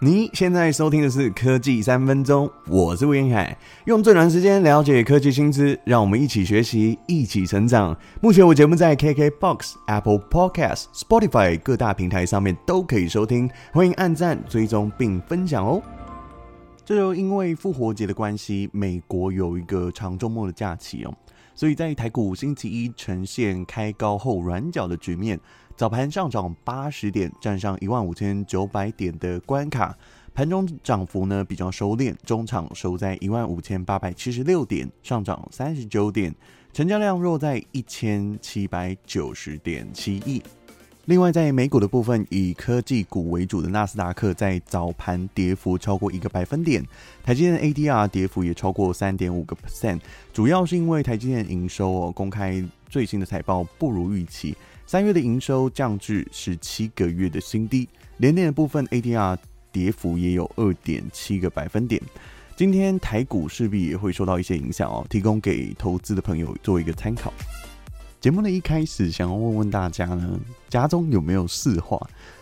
你现在收听的是科技三分钟，我是吴晏恺，用最短时间了解科技新知，让我们一起学习，一起成长。目前我节目在 KKBOX、Apple Podcast、Spotify 各大平台上面都可以收听，欢迎按赞、追踪并分享哦。这就因为复活节的关系，美国有一个长周末的假期哦，所以在台股星期一呈现开高后软脚的局面。早盘上涨八十点，站上一万五千九百点的关卡。盘中涨幅呢比较收敛，中场收在一万五千八百七十六点，上涨三十九点，成交量落在一千七百九十点七亿。另外，在美股的部分，以科技股为主的纳斯达克在早盘跌幅超过一个百分点，台积电 ADR 跌幅也超过三点五个 percent，主要是因为台积电营收哦公开最新的财报不如预期。三月的营收降至十七个月的新低，联电的部分 ADR 跌幅也有二点七个百分点。今天台股势必也会受到一些影响哦，提供给投资的朋友做一个参考。节目的一开始，想要问问大家呢，家中有没有市话？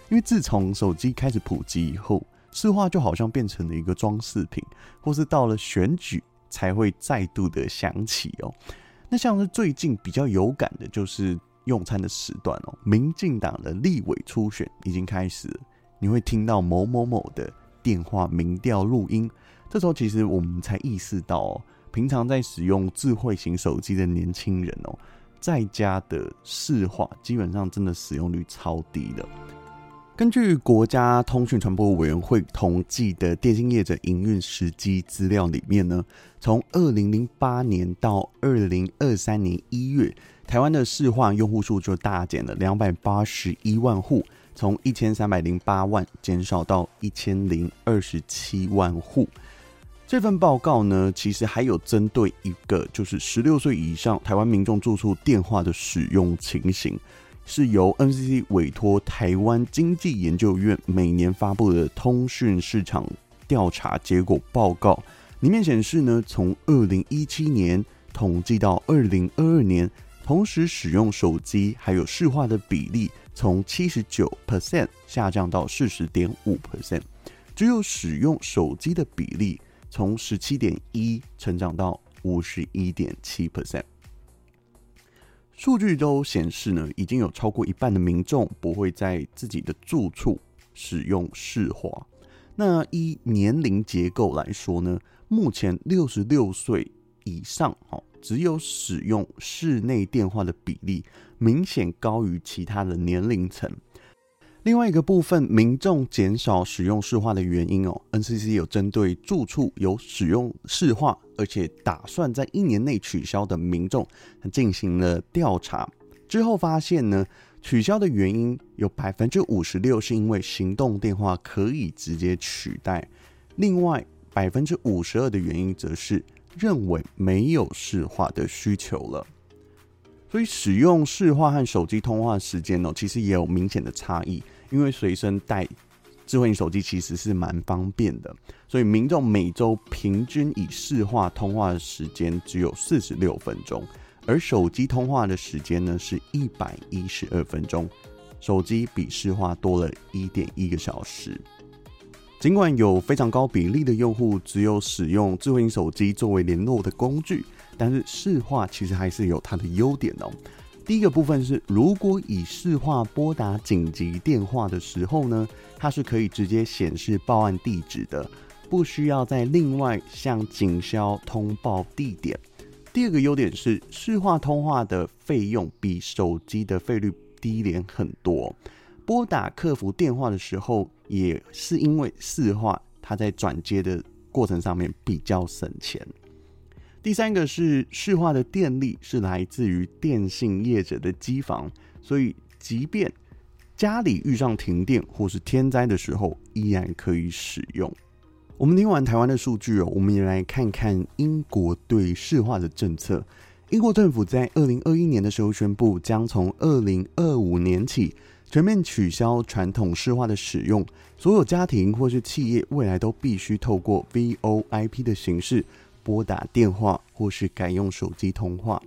因为自从手机开始普及以后，市话就好像变成了一个装饰品，或是到了选举才会再度的响起哦。那像是最近比较有感的，就是。用餐的时段哦，民进党的立委初选已经开始，你会听到某某某的电话民调录音。这时候其实我们才意识到哦，平常在使用智慧型手机的年轻人哦，在家的市话基本上真的使用率超低的。根据国家通讯传播委员会统计的电信业者营运时机资料里面呢，从二零零八年到二零二三年一月。台湾的市话用户数就大减了两百八十一万户，从一千三百零八万减少到一千零二十七万户。这份报告呢，其实还有针对一个就是十六岁以上台湾民众住处电话的使用情形，是由 NCC 委托台湾经济研究院每年发布的通讯市场调查结果报告。里面显示呢，从二零一七年统计到二零二二年。同时使用手机还有市话的比例从七十九 percent 下降到四十点五 percent，只有使用手机的比例从十七点一成长到五十一点七 percent。数据都显示呢，已经有超过一半的民众不会在自己的住处使用市话。那依年龄结构来说呢，目前六十六岁以上哦。只有使用室内电话的比例明显高于其他的年龄层。另外一个部分，民众减少使用市话的原因哦，NCC 有针对住处有使用市话，而且打算在一年内取消的民众进行了调查。之后发现呢，取消的原因有百分之五十六是因为行动电话可以直接取代，另外百分之五十二的原因则是。认为没有市话的需求了，所以使用市话和手机通话时间呢，其实也有明显的差异。因为随身带智慧型手机其实是蛮方便的，所以民众每周平均以市话通话的时间只有四十六分钟，而手机通话的时间呢是一百一十二分钟，手机比市话多了一点一个小时。尽管有非常高比例的用户只有使用智慧型手机作为联络的工具，但是市话其实还是有它的优点哦。第一个部分是，如果以市话拨打紧急电话的时候呢，它是可以直接显示报案地址的，不需要再另外向警消通报地点。第二个优点是，市话通话的费用比手机的费率低廉很多。拨打客服电话的时候，也是因为市话，它在转接的过程上面比较省钱。第三个是市话的电力是来自于电信业者的机房，所以即便家里遇上停电或是天灾的时候，依然可以使用。我们听完台湾的数据哦，我们也来看看英国对市话的政策。英国政府在二零二一年的时候宣布，将从二零二五年起。全面取消传统市话的使用，所有家庭或是企业未来都必须透过 VoIP 的形式拨打电话或是改用手机通话。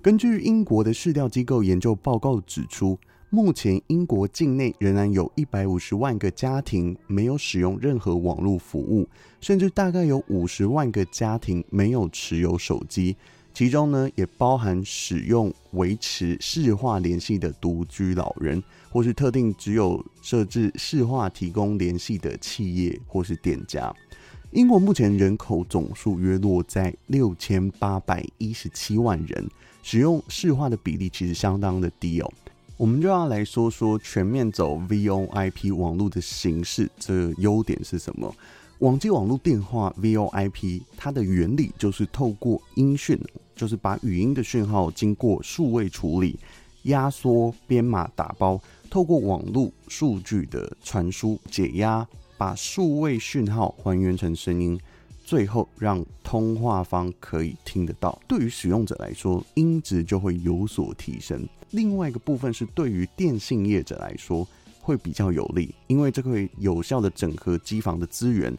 根据英国的市调机构研究报告指出，目前英国境内仍然有一百五十万个家庭没有使用任何网络服务，甚至大概有五十万个家庭没有持有手机，其中呢也包含使用维持市话联系的独居老人，或是特定只有设置市话提供联系的企业或是店家。英国目前人口总数约落在六千八百一十七万人，使用市话的比例其实相当的低哦。我们就要来说说全面走 VoIP 网络的形式，这优点是什么？网际网络电话 VoIP 它的原理就是透过音讯，就是把语音的讯号经过数位处理、压缩、编码、打包，透过网络数据的传输解压。把数位讯号还原成声音，最后让通话方可以听得到。对于使用者来说，音质就会有所提升。另外一个部分是对于电信业者来说会比较有利，因为这会有效的整合机房的资源，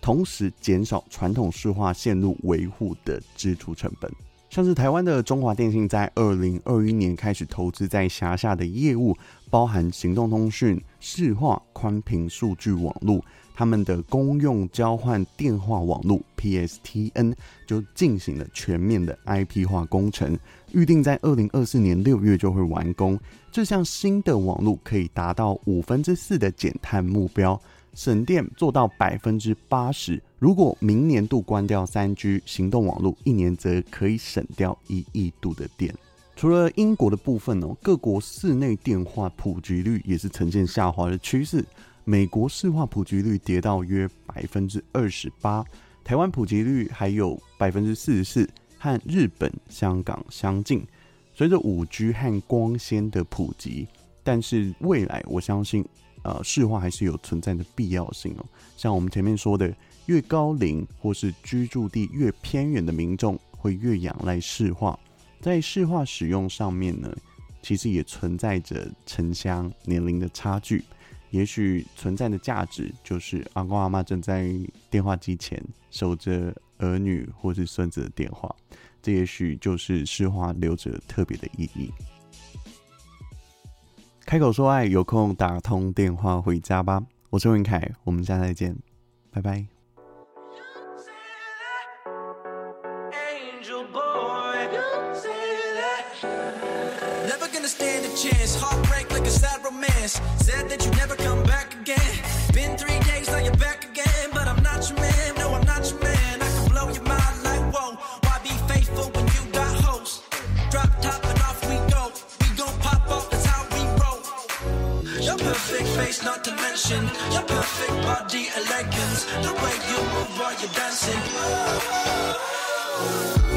同时减少传统市话线路维护的支出成本。像是台湾的中华电信在二零二一年开始投资在辖下的业务，包含行动通讯、市话、宽频数据网络，他们的公用交换电话网络 PSTN 就进行了全面的 IP 化工程，预定在二零二四年六月就会完工。这项新的网络可以达到五分之四的减碳目标。省电做到百分之八十。如果明年度关掉三 G 行动网络，一年则可以省掉一亿度的电。除了英国的部分哦，各国室内电话普及率也是呈现下滑的趋势。美国市话普及率跌到约百分之二十八，台湾普及率还有百分之四十四，和日本、香港相近。随着五 G 和光纤的普及，但是未来我相信。呃，市话还是有存在的必要性哦。像我们前面说的，越高龄或是居住地越偏远的民众，会越仰赖市话。在市话使用上面呢，其实也存在着城乡年龄的差距。也许存在的价值就是阿公阿妈正在电话机前守着儿女或是孙子的电话，这也许就是市话留着特别的意义。开口说爱，有空打通电话回家吧。我是文凯，我们下次再见，拜拜。Never gonna stand a chance. Heartbreak like a sad romance. seconds. The way you move while you're dancing. Ooh.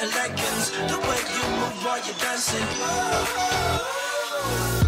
elegance, the way you move while you're dancing. Whoa.